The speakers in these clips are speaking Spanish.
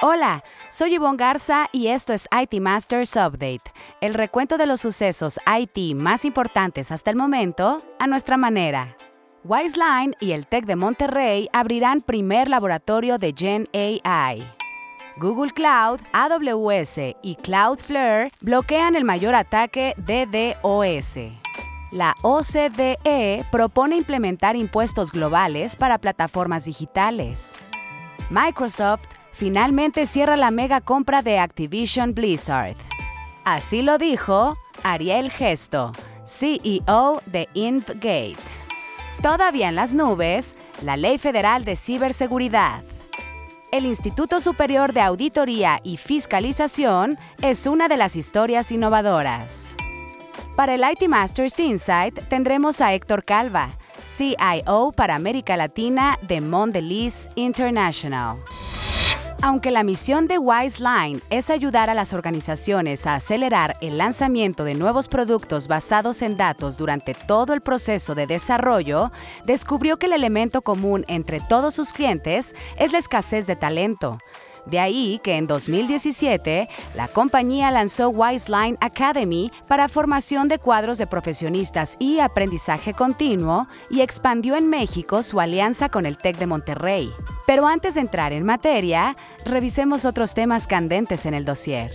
Hola, soy Yvonne Garza y esto es IT Masters Update, el recuento de los sucesos IT más importantes hasta el momento a nuestra manera. Wiseline y el TEC de Monterrey abrirán primer laboratorio de Gen AI. Google Cloud, AWS y Cloudflare bloquean el mayor ataque DDoS. La OCDE propone implementar impuestos globales para plataformas digitales. Microsoft finalmente cierra la mega compra de Activision Blizzard. Así lo dijo Ariel Gesto, CEO de InfGate. Todavía en las nubes, la Ley Federal de Ciberseguridad. El Instituto Superior de Auditoría y Fiscalización es una de las historias innovadoras. Para el IT Masters Insight tendremos a Héctor Calva, CIO para América Latina de Mondelez International. Aunque la misión de Wiseline es ayudar a las organizaciones a acelerar el lanzamiento de nuevos productos basados en datos durante todo el proceso de desarrollo, descubrió que el elemento común entre todos sus clientes es la escasez de talento. De ahí que en 2017 la compañía lanzó Wiseline Academy para formación de cuadros de profesionistas y aprendizaje continuo y expandió en México su alianza con el TEC de Monterrey. Pero antes de entrar en materia, revisemos otros temas candentes en el dossier.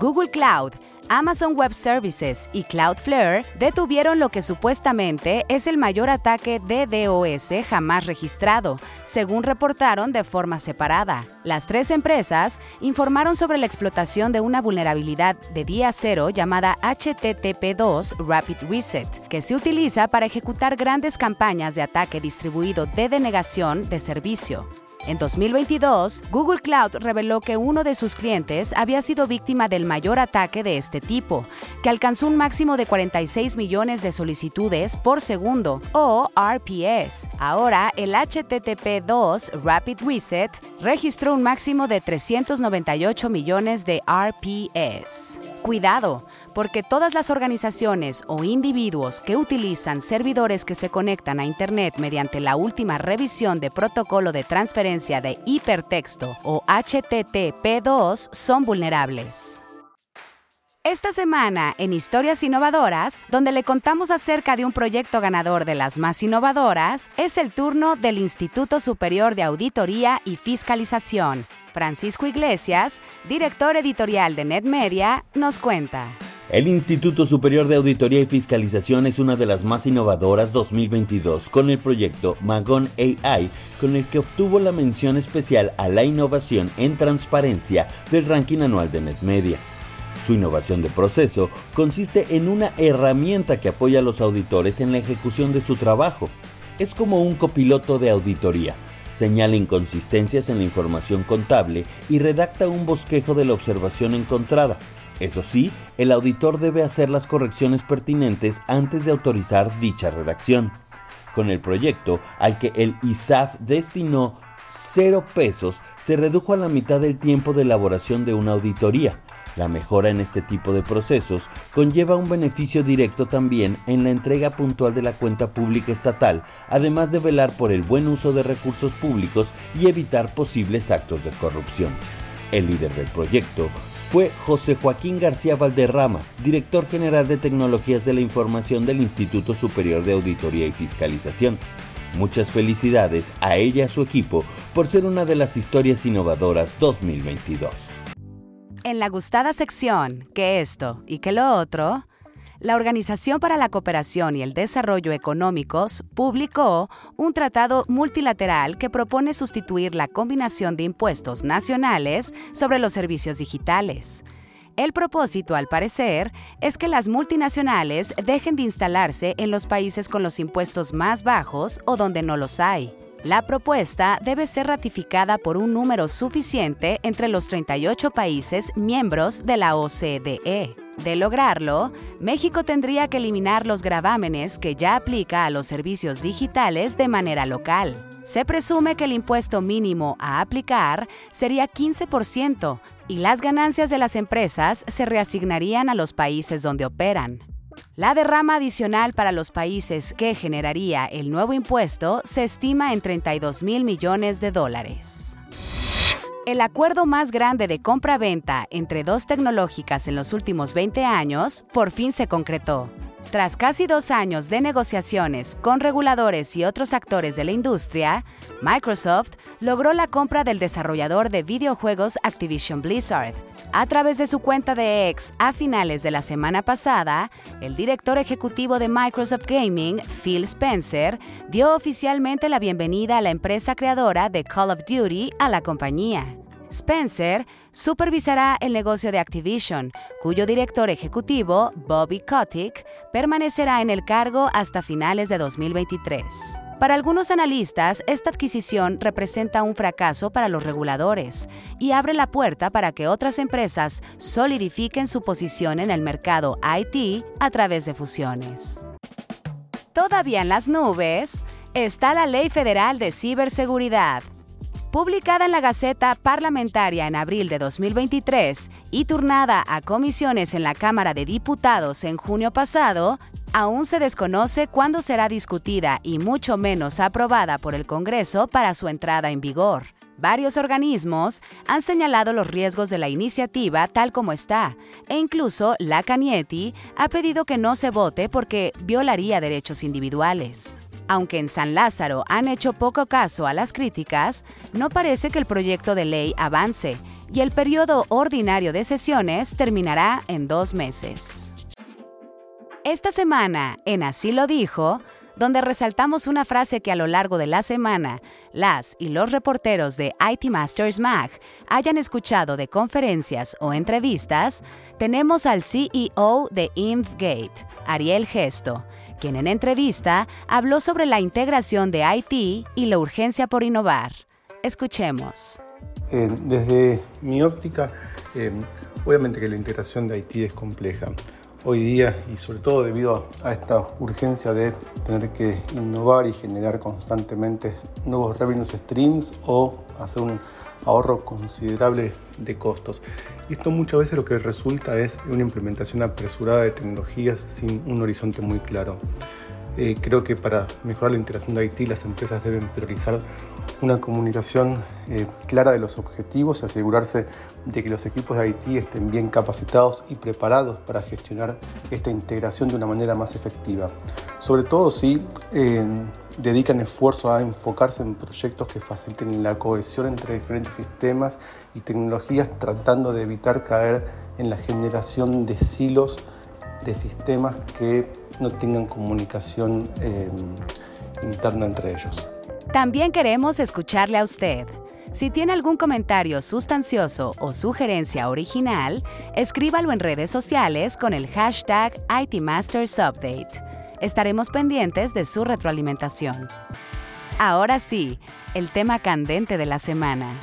Google Cloud Amazon Web Services y Cloudflare detuvieron lo que supuestamente es el mayor ataque de DOS jamás registrado, según reportaron de forma separada. Las tres empresas informaron sobre la explotación de una vulnerabilidad de día cero llamada HTTP2 Rapid Reset, que se utiliza para ejecutar grandes campañas de ataque distribuido de denegación de servicio. En 2022, Google Cloud reveló que uno de sus clientes había sido víctima del mayor ataque de este tipo, que alcanzó un máximo de 46 millones de solicitudes por segundo, o RPS. Ahora, el HTTP2 Rapid Reset registró un máximo de 398 millones de RPS. Cuidado, porque todas las organizaciones o individuos que utilizan servidores que se conectan a Internet mediante la última revisión de protocolo de transferencia de hipertexto o HTTP2 son vulnerables. Esta semana en Historias Innovadoras, donde le contamos acerca de un proyecto ganador de las más innovadoras, es el turno del Instituto Superior de Auditoría y Fiscalización. Francisco Iglesias, director editorial de NetMedia, nos cuenta. El Instituto Superior de Auditoría y Fiscalización es una de las más innovadoras 2022 con el proyecto Magon AI, con el que obtuvo la mención especial a la innovación en transparencia del ranking anual de NetMedia. Su innovación de proceso consiste en una herramienta que apoya a los auditores en la ejecución de su trabajo. Es como un copiloto de auditoría. Señala inconsistencias en la información contable y redacta un bosquejo de la observación encontrada, eso sí, el auditor debe hacer las correcciones pertinentes antes de autorizar dicha redacción. Con el proyecto, al que el ISAF destinó cero pesos, se redujo a la mitad del tiempo de elaboración de una auditoría. La mejora en este tipo de procesos conlleva un beneficio directo también en la entrega puntual de la cuenta pública estatal, además de velar por el buen uso de recursos públicos y evitar posibles actos de corrupción. El líder del proyecto fue José Joaquín García Valderrama, director general de Tecnologías de la Información del Instituto Superior de Auditoría y Fiscalización. Muchas felicidades a ella y a su equipo por ser una de las historias innovadoras 2022. En la gustada sección, que esto y que lo otro, la Organización para la Cooperación y el Desarrollo Económicos publicó un tratado multilateral que propone sustituir la combinación de impuestos nacionales sobre los servicios digitales. El propósito, al parecer, es que las multinacionales dejen de instalarse en los países con los impuestos más bajos o donde no los hay. La propuesta debe ser ratificada por un número suficiente entre los 38 países miembros de la OCDE. De lograrlo, México tendría que eliminar los gravámenes que ya aplica a los servicios digitales de manera local. Se presume que el impuesto mínimo a aplicar sería 15% y las ganancias de las empresas se reasignarían a los países donde operan. La derrama adicional para los países que generaría el nuevo impuesto se estima en 32 mil millones de dólares. El acuerdo más grande de compra-venta entre dos tecnológicas en los últimos 20 años por fin se concretó. Tras casi dos años de negociaciones con reguladores y otros actores de la industria, Microsoft logró la compra del desarrollador de videojuegos Activision Blizzard. A través de su cuenta de X a finales de la semana pasada, el director ejecutivo de Microsoft Gaming, Phil Spencer, dio oficialmente la bienvenida a la empresa creadora de Call of Duty a la compañía. Spencer supervisará el negocio de Activision, cuyo director ejecutivo, Bobby Kotick, permanecerá en el cargo hasta finales de 2023. Para algunos analistas, esta adquisición representa un fracaso para los reguladores y abre la puerta para que otras empresas solidifiquen su posición en el mercado IT a través de fusiones. Todavía en las nubes está la Ley Federal de Ciberseguridad, publicada en la Gaceta Parlamentaria en abril de 2023 y turnada a comisiones en la Cámara de Diputados en junio pasado, aún se desconoce cuándo será discutida y mucho menos aprobada por el Congreso para su entrada en vigor. Varios organismos han señalado los riesgos de la iniciativa tal como está, e incluso la Canieti ha pedido que no se vote porque violaría derechos individuales. Aunque en San Lázaro han hecho poco caso a las críticas, no parece que el proyecto de ley avance y el periodo ordinario de sesiones terminará en dos meses. Esta semana, en Así lo dijo, donde resaltamos una frase que a lo largo de la semana las y los reporteros de IT Masters Mag hayan escuchado de conferencias o entrevistas, tenemos al CEO de InfGate, Ariel Gesto, quien en entrevista habló sobre la integración de IT y la urgencia por innovar. Escuchemos. Eh, desde mi óptica, eh, obviamente que la integración de IT es compleja. Hoy día, y sobre todo debido a esta urgencia de tener que innovar y generar constantemente nuevos revenue streams o hacer un ahorro considerable de costos. Esto muchas veces lo que resulta es una implementación apresurada de tecnologías sin un horizonte muy claro. Eh, creo que para mejorar la integración de IT las empresas deben priorizar una comunicación eh, clara de los objetivos y asegurarse de que los equipos de IT estén bien capacitados y preparados para gestionar esta integración de una manera más efectiva. Sobre todo si eh, dedican esfuerzo a enfocarse en proyectos que faciliten la cohesión entre diferentes sistemas y tecnologías, tratando de evitar caer en la generación de silos de sistemas que no tengan comunicación em, interna entre ellos. También queremos escucharle a usted. Si tiene algún comentario sustancioso o sugerencia original, escríbalo en redes sociales con el hashtag ITMastersUpdate. Estaremos pendientes de su retroalimentación. Ahora sí, el tema candente de la semana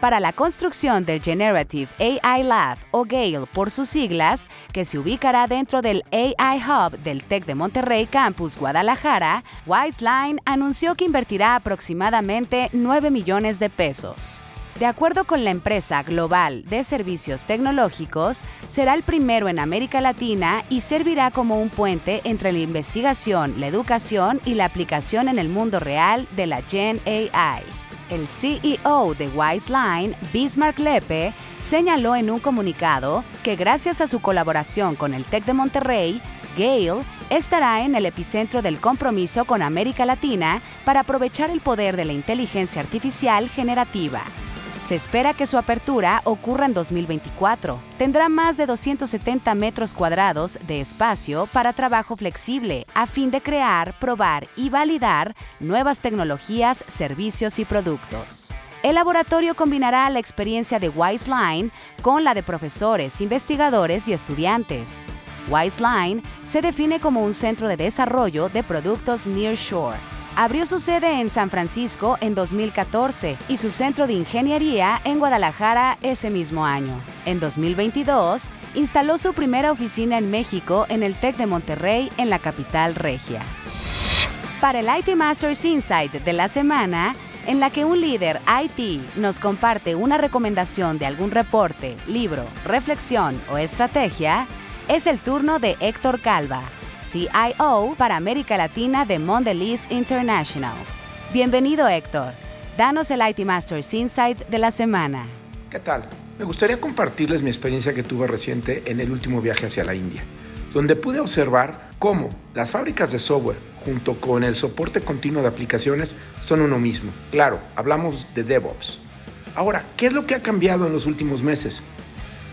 para la construcción del Generative AI Lab o GALE por sus siglas, que se ubicará dentro del AI Hub del TEC de Monterrey Campus Guadalajara, Wiseline anunció que invertirá aproximadamente 9 millones de pesos. De acuerdo con la empresa global de servicios tecnológicos, será el primero en América Latina y servirá como un puente entre la investigación, la educación y la aplicación en el mundo real de la Gen AI. El CEO de Wiseline, Bismarck Lepe, señaló en un comunicado que gracias a su colaboración con el TEC de Monterrey, Gale estará en el epicentro del compromiso con América Latina para aprovechar el poder de la inteligencia artificial generativa. Se espera que su apertura ocurra en 2024. Tendrá más de 270 metros cuadrados de espacio para trabajo flexible a fin de crear, probar y validar nuevas tecnologías, servicios y productos. El laboratorio combinará la experiencia de Wiseline con la de profesores, investigadores y estudiantes. Wiseline se define como un centro de desarrollo de productos nearshore abrió su sede en San Francisco en 2014 y su centro de ingeniería en Guadalajara ese mismo año. En 2022, instaló su primera oficina en México en el TEC de Monterrey en la capital regia. Para el IT Masters Insight de la semana, en la que un líder IT nos comparte una recomendación de algún reporte, libro, reflexión o estrategia, es el turno de Héctor Calva CIO para América Latina de Mondelez International. Bienvenido Héctor. Danos el IT Masters Insight de la semana. ¿Qué tal? Me gustaría compartirles mi experiencia que tuve reciente en el último viaje hacia la India, donde pude observar cómo las fábricas de software junto con el soporte continuo de aplicaciones son uno mismo. Claro, hablamos de DevOps. Ahora, ¿qué es lo que ha cambiado en los últimos meses?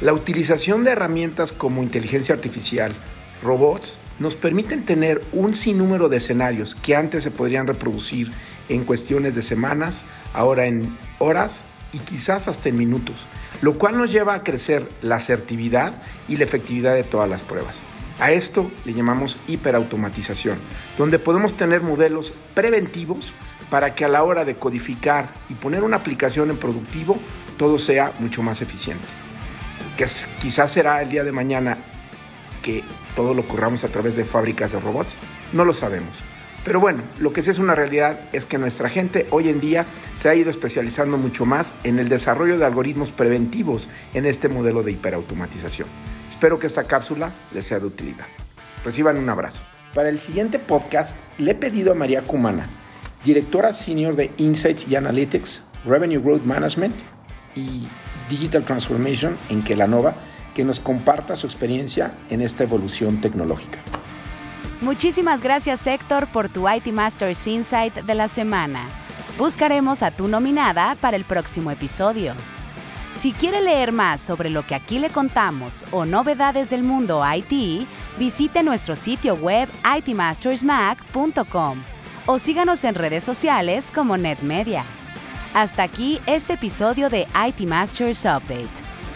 La utilización de herramientas como inteligencia artificial, robots, nos permiten tener un sinnúmero de escenarios que antes se podrían reproducir en cuestiones de semanas, ahora en horas y quizás hasta en minutos, lo cual nos lleva a crecer la asertividad y la efectividad de todas las pruebas. A esto le llamamos hiperautomatización, donde podemos tener modelos preventivos para que a la hora de codificar y poner una aplicación en productivo, todo sea mucho más eficiente. Que quizás será el día de mañana que todo lo corramos a través de fábricas de robots, no lo sabemos. Pero bueno, lo que sí es una realidad es que nuestra gente hoy en día se ha ido especializando mucho más en el desarrollo de algoritmos preventivos en este modelo de hiperautomatización. Espero que esta cápsula les sea de utilidad. Reciban un abrazo. Para el siguiente podcast le he pedido a María Cumana, directora senior de Insights y Analytics, Revenue Growth Management y Digital Transformation en Kelanova, que nos comparta su experiencia en esta evolución tecnológica. Muchísimas gracias Héctor por tu IT Masters Insight de la semana. Buscaremos a tu nominada para el próximo episodio. Si quiere leer más sobre lo que aquí le contamos o novedades del mundo IT, visite nuestro sitio web itmastersmac.com o síganos en redes sociales como NetMedia. Hasta aquí este episodio de IT Masters Update,